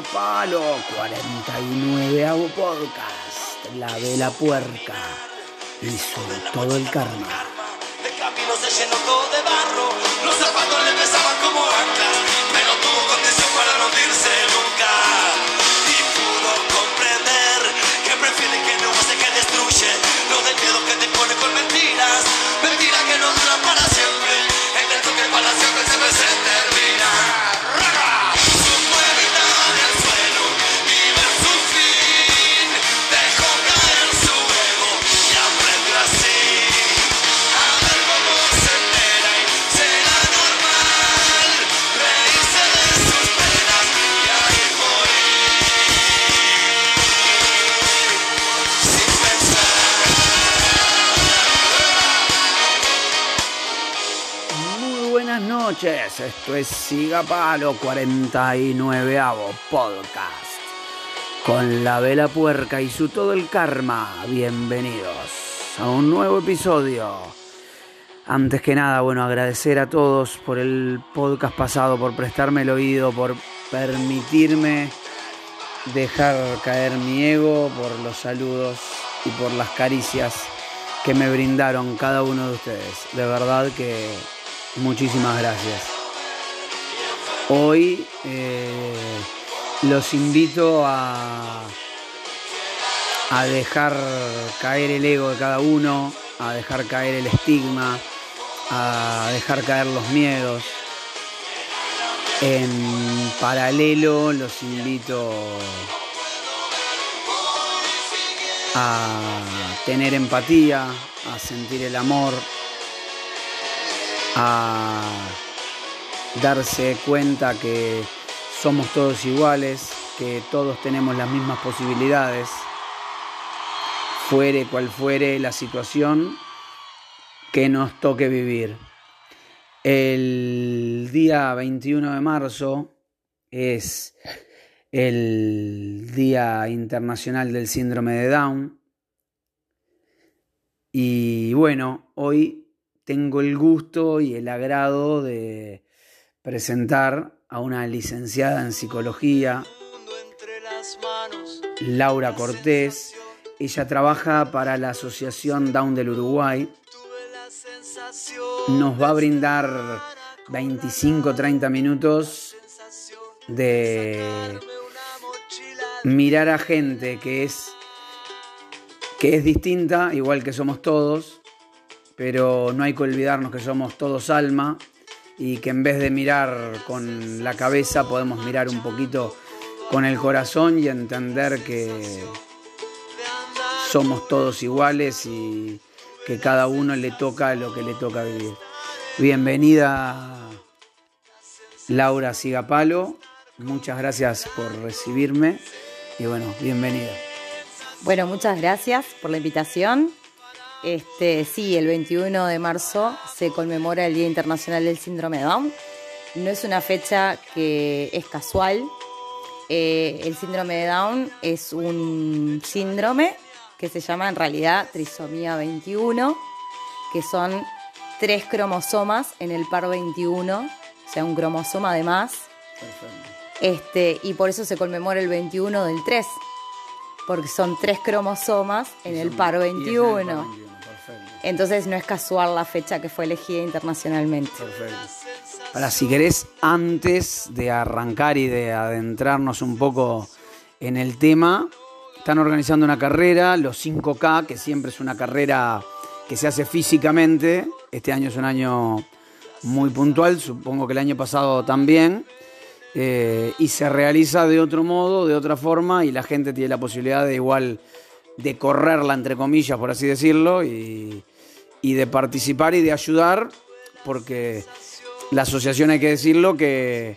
Siga Palo, 49 hago podcast, La Vela Puerca hizo todo el karma. El camino se llenó todo de barro, los zapatos le pesaban como anclas, esto es Siga Palo, 49 hago podcast. Con La Vela Puerca y su todo el karma, bienvenidos a un nuevo episodio. Antes que nada, bueno, agradecer a todos por el podcast pasado, por prestarme el oído, por permitirme dejar caer mi ego, por los saludos y por las caricias que me brindaron cada uno de ustedes. De verdad que muchísimas gracias. Hoy eh, los invito a, a dejar caer el ego de cada uno, a dejar caer el estigma, a dejar caer los miedos. En paralelo los invito a tener empatía, a sentir el amor, a darse cuenta que somos todos iguales, que todos tenemos las mismas posibilidades, fuere cual fuere la situación que nos toque vivir. El día 21 de marzo es el Día Internacional del Síndrome de Down. Y bueno, hoy tengo el gusto y el agrado de presentar a una licenciada en psicología. Laura Cortés. Ella trabaja para la Asociación Down del Uruguay. Nos va a brindar 25-30 minutos de mirar a gente que es que es distinta, igual que somos todos, pero no hay que olvidarnos que somos todos alma y que en vez de mirar con la cabeza podemos mirar un poquito con el corazón y entender que somos todos iguales y que cada uno le toca lo que le toca vivir. Bienvenida Laura Sigapalo, muchas gracias por recibirme y bueno, bienvenida. Bueno, muchas gracias por la invitación. Este, sí, el 21 de marzo se conmemora el Día Internacional del Síndrome de Down. No es una fecha que es casual. Eh, el síndrome de Down es un síndrome que se llama en realidad trisomía 21, que son tres cromosomas en el par 21, o sea, un cromosoma de más. Este, y por eso se conmemora el 21 del 3, porque son tres cromosomas en el par 21. Entonces no es casual la fecha que fue elegida internacionalmente. Ahora, si querés, antes de arrancar y de adentrarnos un poco en el tema, están organizando una carrera, los 5K, que siempre es una carrera que se hace físicamente. Este año es un año muy puntual, supongo que el año pasado también. Eh, y se realiza de otro modo, de otra forma, y la gente tiene la posibilidad de igual de correrla, entre comillas, por así decirlo, y, y de participar y de ayudar, porque la asociación, hay que decirlo, que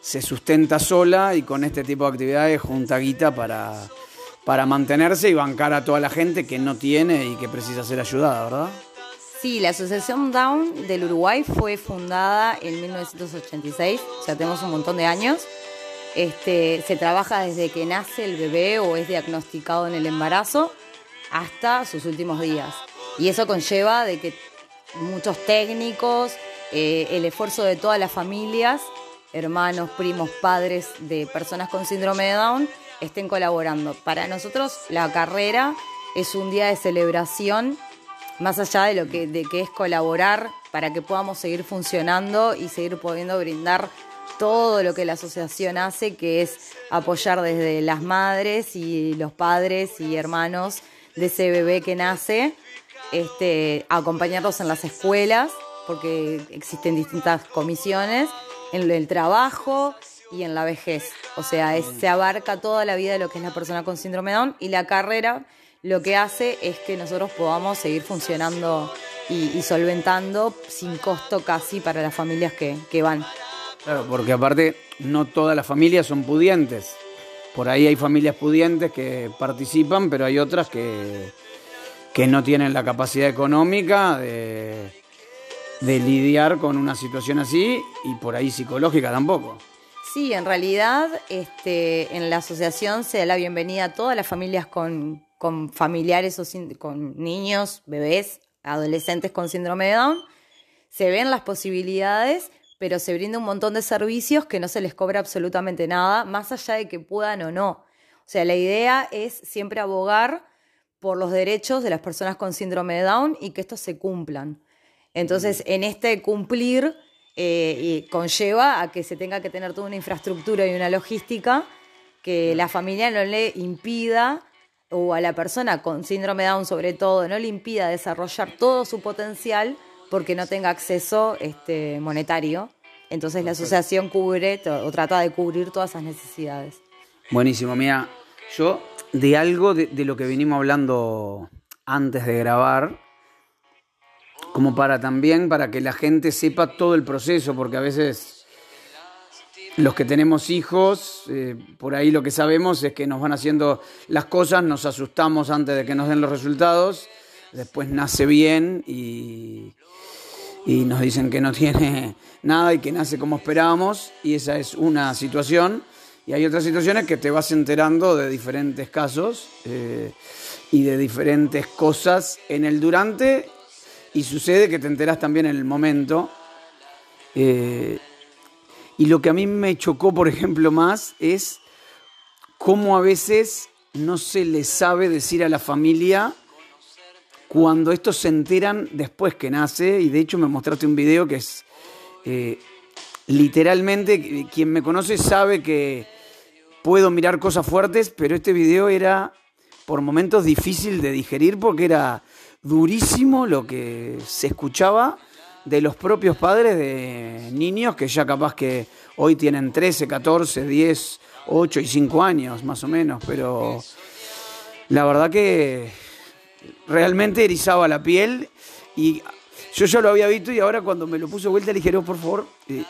se sustenta sola y con este tipo de actividades junta guita para, para mantenerse y bancar a toda la gente que no tiene y que precisa ser ayudada, ¿verdad? Sí, la Asociación Down del Uruguay fue fundada en 1986, o sea, tenemos un montón de años. Este, se trabaja desde que nace el bebé o es diagnosticado en el embarazo hasta sus últimos días. Y eso conlleva de que muchos técnicos, eh, el esfuerzo de todas las familias hermanos, primos, padres de personas con síndrome de Down estén colaborando. Para nosotros la carrera es un día de celebración, más allá de lo que, de que es colaborar para que podamos seguir funcionando y seguir pudiendo brindar todo lo que la asociación hace, que es apoyar desde las madres y los padres y hermanos de ese bebé que nace, este, acompañarlos en las escuelas, porque existen distintas comisiones, en el trabajo y en la vejez. O sea, se abarca toda la vida de lo que es la persona con síndrome de Down y la carrera lo que hace es que nosotros podamos seguir funcionando y, solventando sin costo casi para las familias que van. Claro, porque aparte no todas las familias son pudientes. Por ahí hay familias pudientes que participan, pero hay otras que, que no tienen la capacidad económica de, de lidiar con una situación así y por ahí psicológica tampoco. Sí, en realidad este, en la asociación se da la bienvenida a todas las familias con, con familiares o con niños, bebés, adolescentes con síndrome de Down. Se ven las posibilidades, pero se brinda un montón de servicios que no se les cobra absolutamente nada, más allá de que puedan o no. O sea, la idea es siempre abogar por los derechos de las personas con síndrome de Down y que estos se cumplan. Entonces, en este cumplir eh, y conlleva a que se tenga que tener toda una infraestructura y una logística que la familia no le impida o a la persona con síndrome de Down sobre todo no le impida desarrollar todo su potencial porque no tenga acceso este, monetario. Entonces la asociación cubre o trata de cubrir todas esas necesidades. Buenísimo, mira, yo de algo de, de lo que venimos hablando antes de grabar, como para también, para que la gente sepa todo el proceso, porque a veces los que tenemos hijos, eh, por ahí lo que sabemos es que nos van haciendo las cosas, nos asustamos antes de que nos den los resultados, después nace bien y, y nos dicen que no tiene nada y que nace como esperábamos, y esa es una situación. Y hay otras situaciones que te vas enterando de diferentes casos eh, y de diferentes cosas en el durante, y sucede que te enteras también en el momento. Eh, y lo que a mí me chocó, por ejemplo, más es cómo a veces no se le sabe decir a la familia cuando estos se enteran después que nace. Y de hecho me mostraste un video que es eh, literalmente, quien me conoce sabe que puedo mirar cosas fuertes, pero este video era por momentos difícil de digerir porque era durísimo lo que se escuchaba de los propios padres de niños que ya capaz que hoy tienen 13, 14, 10, 8 y 5 años más o menos, pero la verdad que realmente erizaba la piel y yo ya lo había visto y ahora cuando me lo puso vuelta le dije, por favor, eh,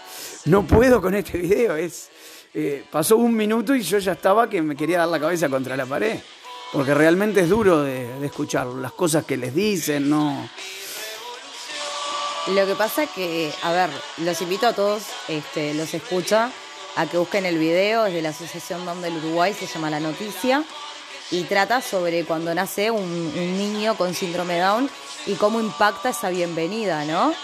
no puedo con este video, es... eh, pasó un minuto y yo ya estaba que me quería dar la cabeza contra la pared. Porque realmente es duro de, de escuchar las cosas que les dicen, no. Lo que pasa que, a ver, los invito a todos, este, los escucha, a que busquen el video, es de la Asociación Down del Uruguay, se llama La Noticia, y trata sobre cuando nace un, niño con síndrome Down y cómo impacta esa bienvenida, ¿no?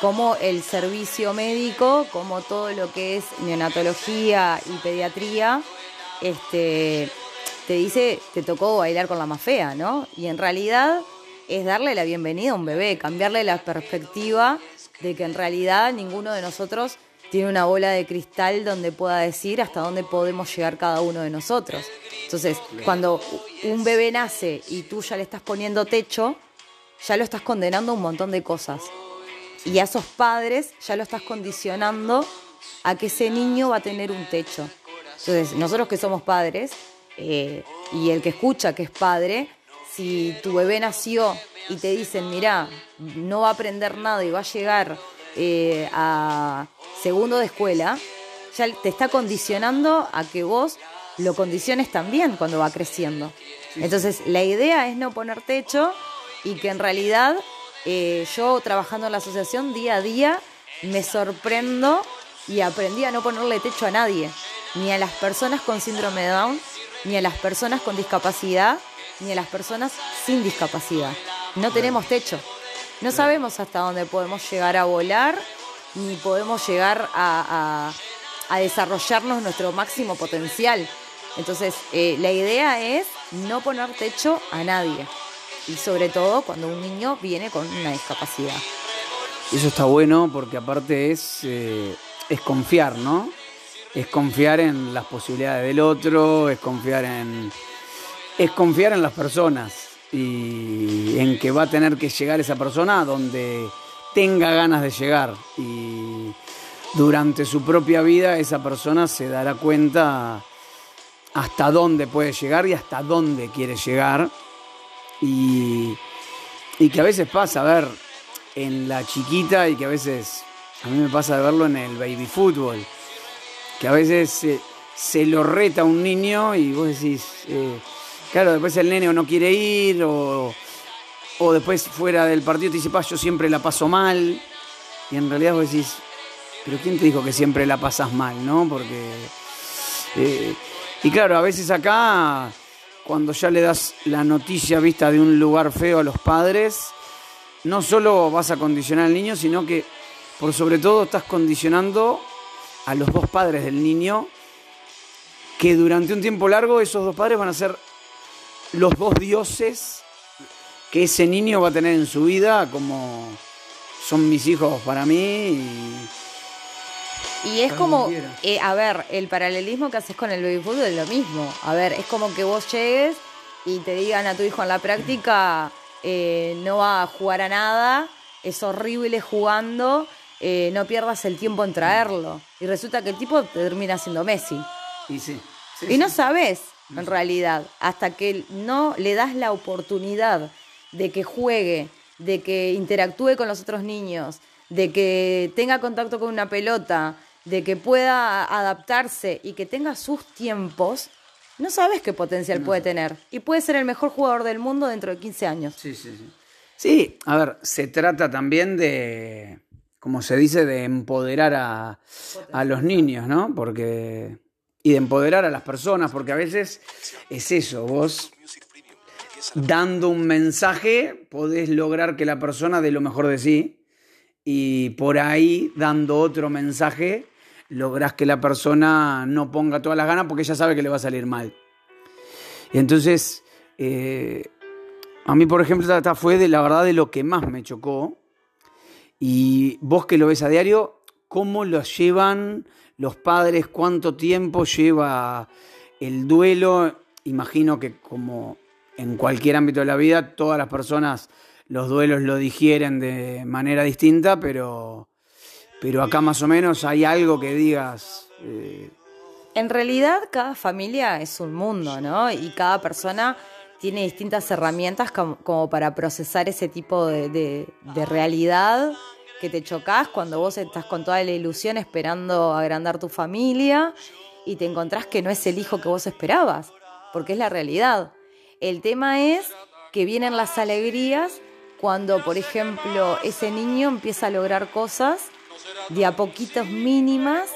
Cómo el servicio médico, como todo lo que es neonatología y pediatría, este, te dice, te tocó bailar con la más fea, ¿no? Y en realidad es darle la bienvenida a un bebé, cambiarle la perspectiva de que en realidad ninguno de nosotros tiene una bola de cristal donde pueda decir hasta dónde podemos llegar cada uno de nosotros. Entonces, cuando un bebé nace y tú ya le estás poniendo techo, ya lo estás condenando a un montón de cosas. Y a esos padres ya lo estás condicionando a que ese niño va a tener un techo. Entonces, nosotros que somos padres, eh, y el que escucha que es padre, si tu bebé nació y te dicen, mira, no va a aprender nada y va a llegar eh, a segundo de escuela, ya te está condicionando a que vos lo condiciones también cuando va creciendo. Entonces, la idea es no poner techo y que en realidad eh, yo trabajando en la asociación día a día me sorprendo y aprendí a no ponerle techo a nadie, ni a las personas con síndrome de Down, ni a las personas con discapacidad, ni a las personas sin discapacidad. No tenemos techo. No sabemos hasta dónde podemos llegar a volar, ni podemos llegar a, desarrollarnos nuestro máximo potencial. Entonces, eh, la idea es no poner techo a nadie. Y sobre todo cuando un niño viene con una discapacidad. Eso está bueno porque aparte es, eh, es confiar, ¿no? Es confiar en las posibilidades del otro, es confiar en. Es confiar en las personas y en que va a tener que llegar esa persona donde tenga ganas de llegar. Y durante su propia vida esa persona se dará cuenta hasta dónde puede llegar y hasta dónde quiere llegar. Y, y que a veces pasa, a ver, en la chiquita y que a veces, a mí me pasa de verlo en el baby fútbol, que a veces se, se lo reta un niño y vos decís, eh, claro, después el nene o no quiere ir o, o después fuera del partido te dice, pa, yo siempre la paso mal. Y en realidad vos decís, pero ¿quién te dijo que siempre la pasas mal, no? Porque... eh, y claro, a veces acá, cuando ya le das la noticia vista de un lugar feo a los padres, no solo vas a condicionar al niño, sino que por sobre todo estás condicionando a los dos padres del niño, que durante un tiempo largo esos dos padres van a ser los dos dioses que ese niño va a tener en su vida, como son mis hijos para mí. Y, Y es como, eh, a ver, el paralelismo que haces con el baby fútbol es lo mismo. A ver, es como que vos llegues y te digan a tu hijo en la práctica, eh, no va a jugar a nada, es horrible jugando, eh, no pierdas el tiempo en traerlo. Y resulta que el tipo te termina siendo Messi. y sí. sí, Y no sí. sabes, en realidad, hasta que no le das la oportunidad de que juegue, de que interactúe con los otros niños, de que tenga contacto con una pelota, de que pueda adaptarse y que tenga sus tiempos, no sabes qué potencial puede tener. Y puede ser el mejor jugador del mundo dentro de 15 años. Sí, sí, sí. Sí, a ver, se trata también de, como se dice, de empoderar a, a los niños, ¿no? Porque. Y de empoderar a las personas, porque a veces es eso, vos dando un mensaje podés lograr que la persona dé lo mejor de sí y por ahí dando otro mensaje lográs que la persona no ponga todas las ganas porque ella sabe que le va a salir mal. Y entonces, eh, a mí, por ejemplo, esta fue de la verdad de lo que más me chocó. Y vos que lo ves a diario, ¿cómo lo llevan los padres? ¿Cuánto tiempo lleva el duelo? Imagino que como en cualquier ámbito de la vida, todas las personas los duelos lo digieren de manera distinta, pero, pero acá más o menos hay algo que digas. eh, En realidad, cada familia es un mundo, ¿no? Y cada persona tiene distintas herramientas como, para procesar ese tipo de realidad que te chocas cuando vos estás con toda la ilusión esperando agrandar tu familia y te encontrás que no es el hijo que vos esperabas, porque es la realidad. El tema es que vienen las alegrías cuando, por ejemplo, ese niño empieza a lograr cosas de a poquitos mínimas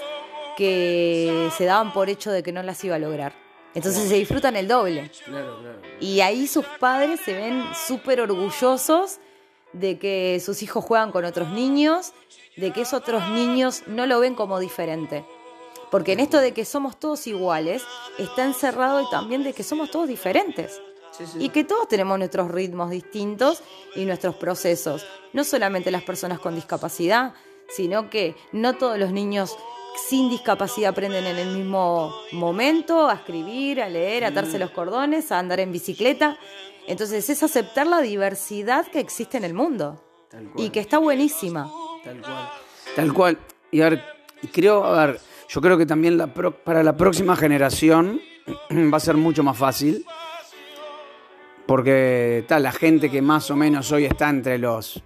que se daban por hecho de que no las iba a lograr. Entonces se disfrutan el doble. Y ahí sus padres se ven súper orgullosos de que sus hijos juegan con otros niños, de que esos otros niños no lo ven como diferente. Porque en esto de que somos todos iguales, está encerrado y también de que somos todos diferentes. Y que todos tenemos nuestros ritmos distintos y nuestros procesos. No solamente las personas con discapacidad, sino que no todos los niños sin discapacidad aprenden en el mismo momento a escribir, a leer, a atarse los cordones, a andar en bicicleta. Entonces es aceptar la diversidad que existe en el mundo y que está buenísima. Tal cual. Tal cual. Y a ver, creo, a ver, yo creo que también la pro- para la próxima generación va a ser mucho más fácil. Porque tal, la gente que más o menos hoy está entre los.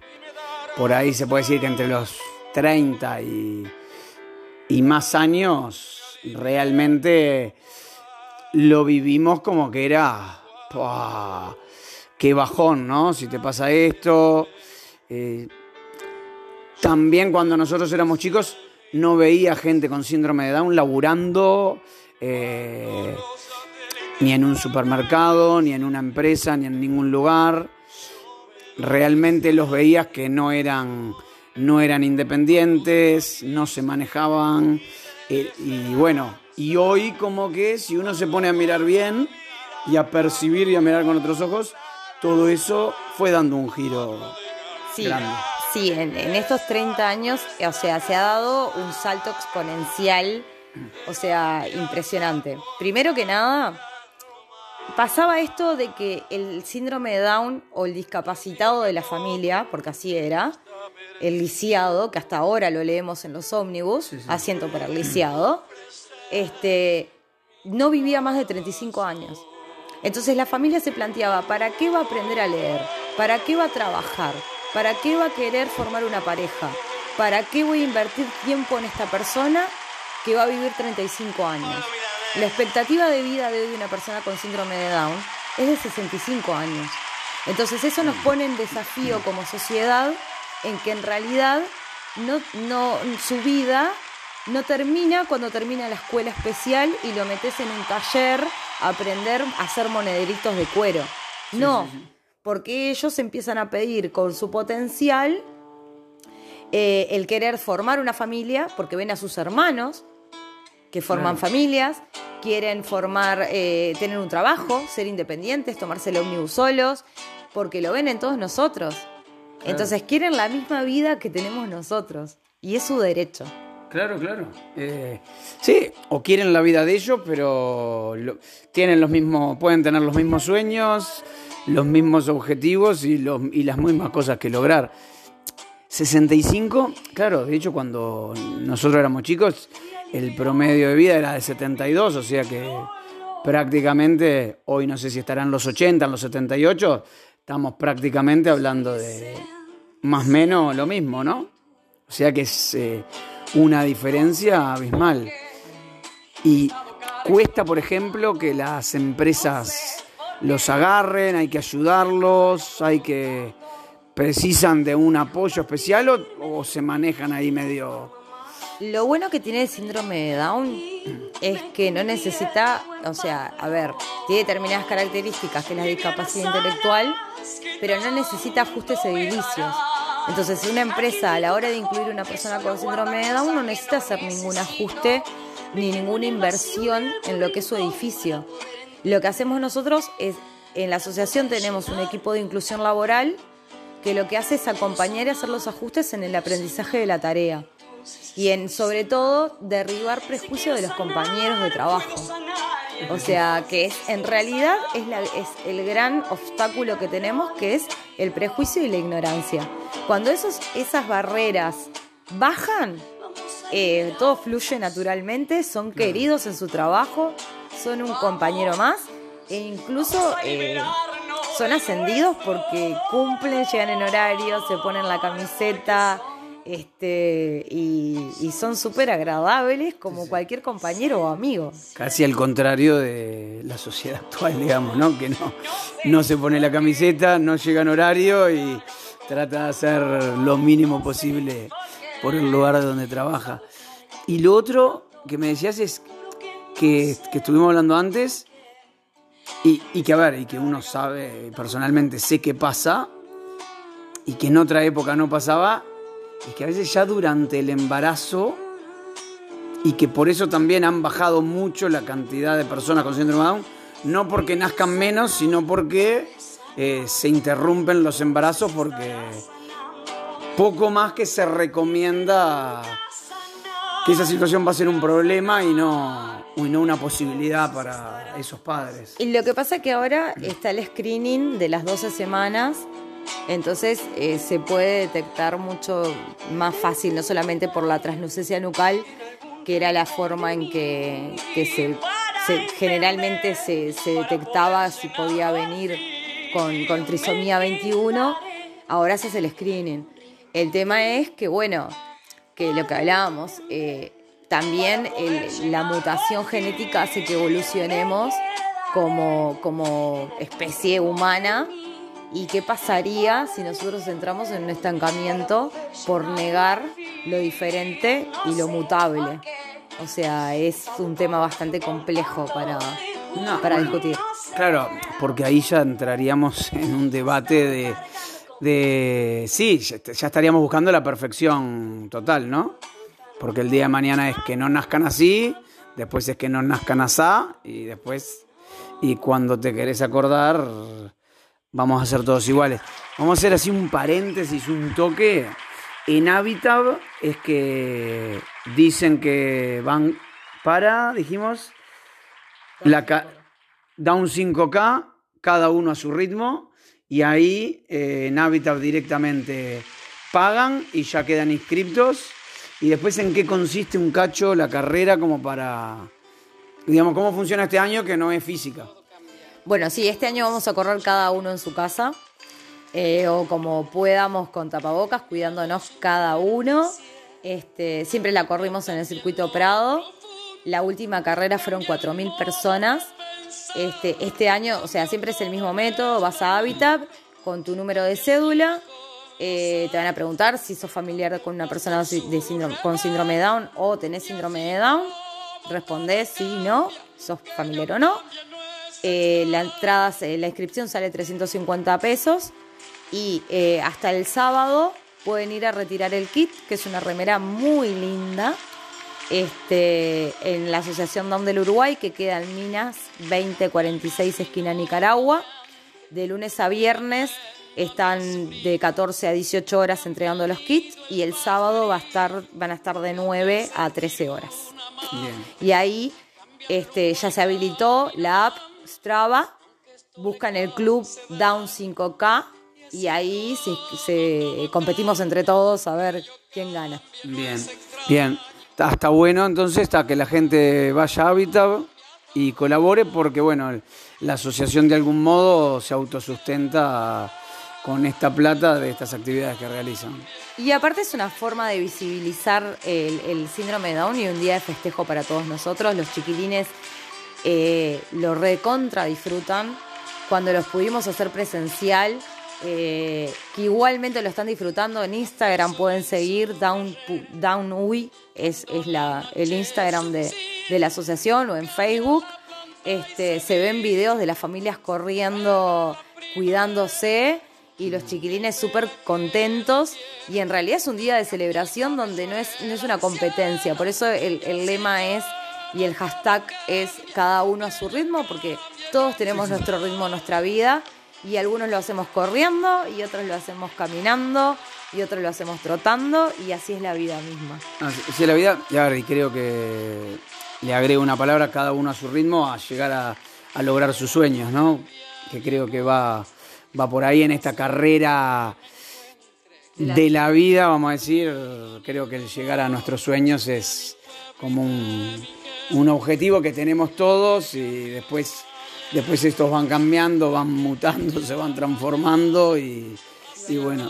Por ahí se puede decir que entre los 30 y, y más años, realmente lo vivimos como que era. ¡pua! Qué bajón, ¿no? Si te pasa esto. eh, también cuando nosotros éramos chicos no veía gente con síndrome de Down laburando eh, ni en un supermercado, ni en una empresa, ni en ningún lugar. Realmente los veías que no eran, no eran independientes, no se manejaban Eh, y bueno, y hoy como que si uno se pone a mirar bien y a percibir y a mirar con otros ojos, todo eso fue dando un giro Sí, grande. sí en, en estos 30 años, o sea, se ha dado un salto exponencial, o sea, impresionante. Primero que nada, pasaba esto de que el síndrome de Down o el discapacitado de la familia, porque así era, el lisiado, que hasta ahora lo leemos en los ómnibus, asiento para el lisiado, este, no vivía más de 35 años. Entonces la familia se planteaba, ¿para qué va a aprender a leer? ¿Para qué va a trabajar? ¿Para qué va a querer formar una pareja? ¿Para qué voy a invertir tiempo en esta persona que va a vivir 35 años? La expectativa de vida de hoy de una persona con síndrome de Down es de 65 años. Entonces eso nos pone en desafío como sociedad en que en realidad no, no, su vida no termina cuando termina la escuela especial y lo metes en un taller aprender a hacer monederitos de cuero. no, porque ellos empiezan a pedir con su potencial eh, el querer formar una familia, porque ven a sus hermanos que forman familias, quieren formar, eh, tener un trabajo, ser independientes, tomarse el ómnibus solos, porque lo ven en todos nosotros. Entonces quieren la misma vida que tenemos nosotros. Y es su derecho. Claro, claro. Eh, sí, o quieren la vida de ellos, pero tienen los mismos, pueden tener los mismos sueños, los mismos objetivos y las mismas cosas que lograr. 65, claro, de hecho cuando nosotros éramos chicos, el promedio de vida era de 72, o sea que prácticamente, hoy no sé si estarán los 80, en los 78, estamos prácticamente hablando de más o menos lo mismo, ¿no? O sea que es eh, una diferencia abismal. Y cuesta, por ejemplo, que las empresas los agarren, hay que ayudarlos, hay que precisan de un apoyo especial o, se manejan ahí medio... Lo bueno que tiene el síndrome de Down es que no necesita, o sea, a ver, tiene determinadas características que es la discapacidad intelectual, pero no necesita ajustes edilicios. Entonces, una empresa a la hora de incluir una persona con síndrome de Down no necesita hacer ningún ajuste ni ninguna inversión en lo que es su edificio. Lo que hacemos nosotros es, en la asociación tenemos un equipo de inclusión laboral que lo que hace es acompañar y hacer los ajustes en el aprendizaje de la tarea y en sobre todo derribar prejuicios de los compañeros de trabajo. O sea, que es en realidad es, la- es el gran obstáculo que tenemos, que es el prejuicio y la ignorancia. Cuando esos, esas barreras bajan, eh, todo fluye naturalmente, son queridos en su trabajo, son un compañero más e incluso eh, son ascendidos porque cumplen, llegan en horario, se ponen la camiseta este, y, y son súper agradables como cualquier compañero o amigo. Casi al contrario de la sociedad actual, digamos, ¿no? Que no, no se pone la camiseta, no llega en horario y trata de hacer lo mínimo posible por el lugar donde trabaja. Y lo otro que me decías es que, que estuvimos hablando antes y, y que, a ver, y que uno sabe, personalmente sé que pasa y que en otra época no pasaba, y que a veces ya durante el embarazo y que por eso también han bajado mucho la cantidad de personas con síndrome de Down, no porque nazcan menos, sino porque eh, se interrumpen los embarazos porque poco más que se recomienda que esa situación va a ser un problema y no, y no una posibilidad para esos padres. Y lo que pasa es que ahora está el screening de las 12 semanas, entonces eh, se puede detectar mucho más fácil, no solamente por la translucencia nucal, que era la forma en que, se, generalmente se, detectaba si podía venir con, trisomía 21, ahora se hace el screening. El tema es que, bueno, que lo que hablábamos, eh, también la mutación genética hace que evolucionemos como especie humana. ¿Y qué pasaría si nosotros entramos en un estancamiento por negar lo diferente y lo mutable? O sea, es un tema bastante complejo para, No, para bueno, discutir. Claro, porque ahí ya entraríamos en un debate de, de sí, ya, ya estaríamos buscando la perfección total, ¿no? Porque el día de mañana es que no nazcan así, después es que no nazcan asá, y después, y cuando te querés acordar, vamos a ser todos iguales. Vamos a hacer así un paréntesis, un toque. En Habitat es que dicen que van para, dijimos, la un 5K, cada uno a su ritmo, y ahí eh, en Habitat directamente pagan y ya quedan inscriptos. Y después en qué consiste un cacho la carrera como para, digamos, cómo funciona este año que no es física. Bueno, sí, este año vamos a correr cada uno en su casa. eh, o como podamos con tapabocas, cuidándonos cada uno. Este, siempre la corrimos en el circuito Prado. La última carrera fueron 4.000 personas. Este, este año, o sea, siempre es el mismo método. Vas a Habitat con tu número de cédula. eh, te van a preguntar si sos familiar con una persona con síndrome de Down o tenés síndrome de Down. Respondés sí, no, sos familiar o no. Eh, la entrada, la inscripción sale 350 pesos y eh, hasta el sábado pueden ir a retirar el kit, que es una remera muy linda, este, en la Asociación Down del Uruguay, que queda en Minas 2046, esquina Nicaragua. De lunes a viernes están de 14 a 18 horas entregando los kits y el sábado va a estar, van a estar de 9 a 13 horas. Bien. Y ahí este, ya se habilitó la app Buscan el club Down 5K y ahí se, se- competimos entre todos a ver quién gana. Bien, bien. Está, está bueno entonces está que la gente vaya a Habitat y colabore porque bueno, la asociación de algún modo se autosustenta con esta plata de estas actividades que realizan. Y aparte es una forma de visibilizar el, el síndrome de Down y un día de festejo para todos nosotros. Los chiquilines eh, lo recontra disfrutan. Cuando los pudimos hacer presencial, eh, que igualmente lo están disfrutando en Instagram, pueden seguir Down, Down UI, es, es la, el Instagram de, de la asociación o en Facebook. Este, se ven videos de las familias corriendo, cuidándose y los chiquilines súper contentos. Y en realidad es un día de celebración donde no es, no es una competencia. Por eso el, el lema es y el hashtag es cada uno a su ritmo, porque todos tenemos nuestro ritmo, nuestra vida. Y algunos lo hacemos corriendo, y otros lo hacemos caminando, y otros lo hacemos trotando, y así es la vida misma. Así así es la vida, y a ver, y creo que le agrego una palabra, cada uno a su ritmo, a llegar a, a lograr sus sueños, ¿no? Que creo que va, va por ahí en esta carrera de la vida, vamos a decir, creo que el llegar a nuestros sueños es como un, un objetivo que tenemos todos y después, después estos van cambiando, van mutando, se van transformando y, bueno.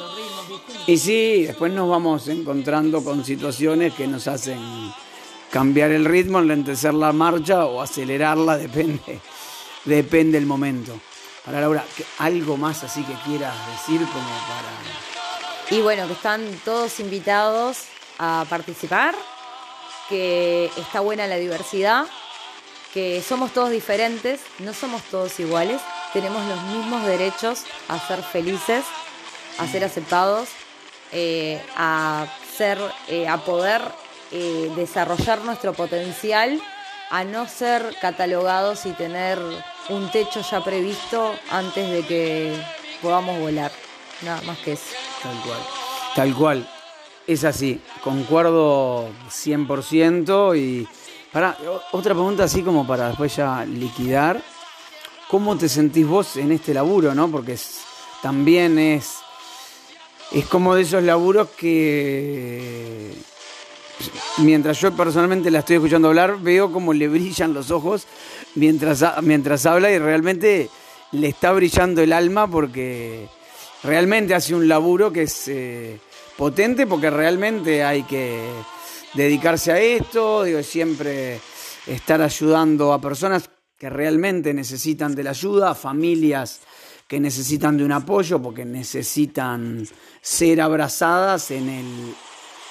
Y sí, después nos vamos encontrando con situaciones que nos hacen cambiar el ritmo, enlentecer la marcha o acelerarla, depende, depende el momento. Para Laura, ¿qué- algo más así que quieras decir como para... Y bueno, que están todos invitados a participar, que está buena la diversidad, que somos todos diferentes, no somos todos iguales, tenemos los mismos derechos a ser felices, a ser aceptados, eh, a ser, eh, a poder eh, desarrollar nuestro potencial, a no ser catalogados y tener un techo ya previsto antes de que podamos volar. Nada más que eso. Tal cual. Tal cual. Es así. Concuerdo 100% y... Para, otra pregunta así como para después ya liquidar. ¿Cómo te sentís vos en este laburo, no? Porque también es... Es como de esos laburos que... Mientras yo personalmente la estoy escuchando hablar, veo como le brillan los ojos mientras, mientras habla y realmente le está brillando el alma porque realmente hace un laburo que es eh, potente porque realmente hay que dedicarse a esto, digo, siempre estar ayudando a personas que realmente necesitan de la ayuda, a familias que necesitan de un apoyo porque necesitan ser abrazadas en el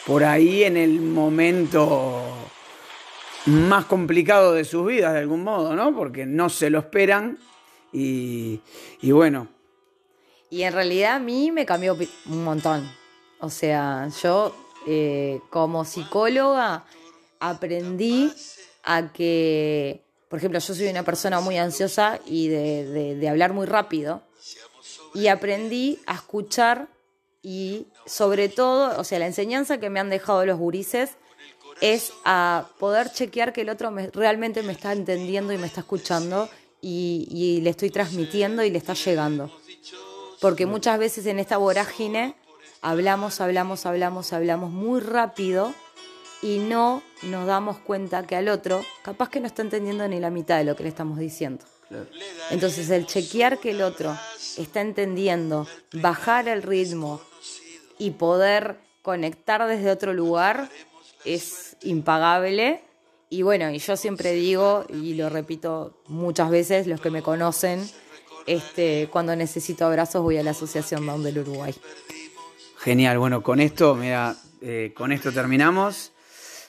por ahí en el momento más complicado de sus vidas de algún modo, ¿no? Porque no se lo esperan y, y bueno, Y en realidad a mí me cambió un montón. O sea, yo eh, como psicóloga aprendí a que, por ejemplo, yo soy una persona muy ansiosa y de, de- de hablar muy rápido, y aprendí a escuchar y sobre todo, o sea, la enseñanza que me han dejado los gurises es a poder chequear que el otro me- realmente me está entendiendo y me está escuchando y, y le estoy transmitiendo y le está llegando. Porque muchas veces en esta vorágine hablamos, hablamos, hablamos, hablamos muy rápido y no nos damos cuenta que al otro capaz que no está entendiendo ni la mitad de lo que le estamos diciendo. Entonces el chequear que el otro está entendiendo, bajar el ritmo y poder conectar desde otro lugar es impagable. Y bueno, y yo siempre digo, y lo repito muchas veces, los que me conocen, este, cuando necesito abrazos voy a la Asociación Down del Uruguay. Genial, bueno, con esto, mira, eh, con esto terminamos.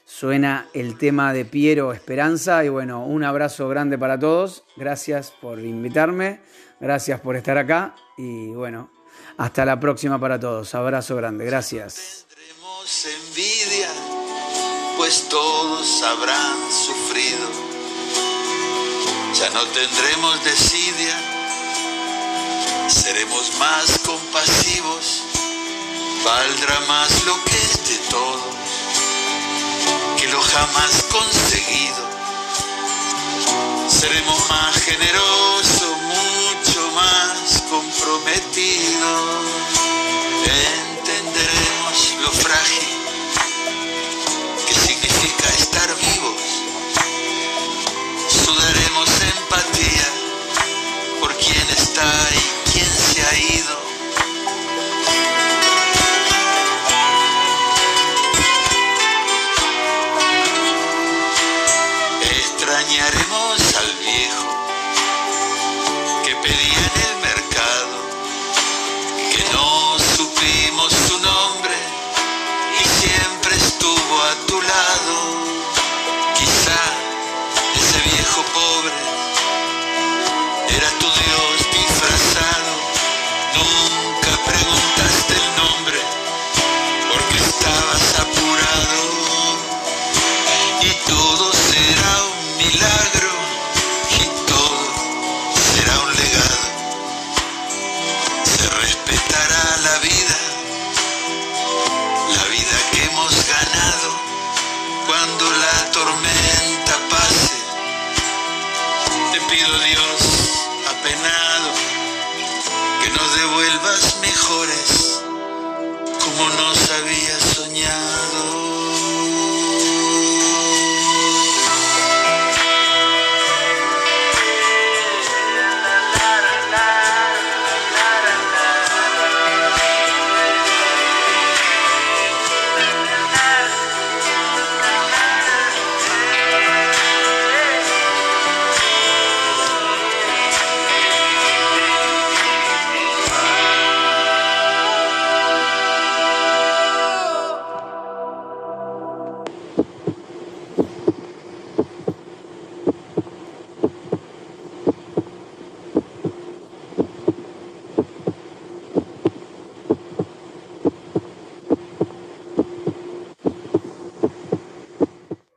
Suena el tema de Piero Esperanza y bueno, un abrazo grande para todos. Gracias por invitarme, gracias por estar acá y bueno, hasta la próxima para todos. Abrazo grande, gracias. tendremos envidia, pues todos habrán sufrido. Ya no tendremos desidia, seremos más compasivos, valdrá más lo que es de todos que lo jamás conseguido. Seremos más generosos, mucho más comprometidos. Entenderemos lo frágil que significa estar vivos. Sudaremos empatía por quien está y quien se ha ido. Nos devuelvas mejores como nos habías soñado.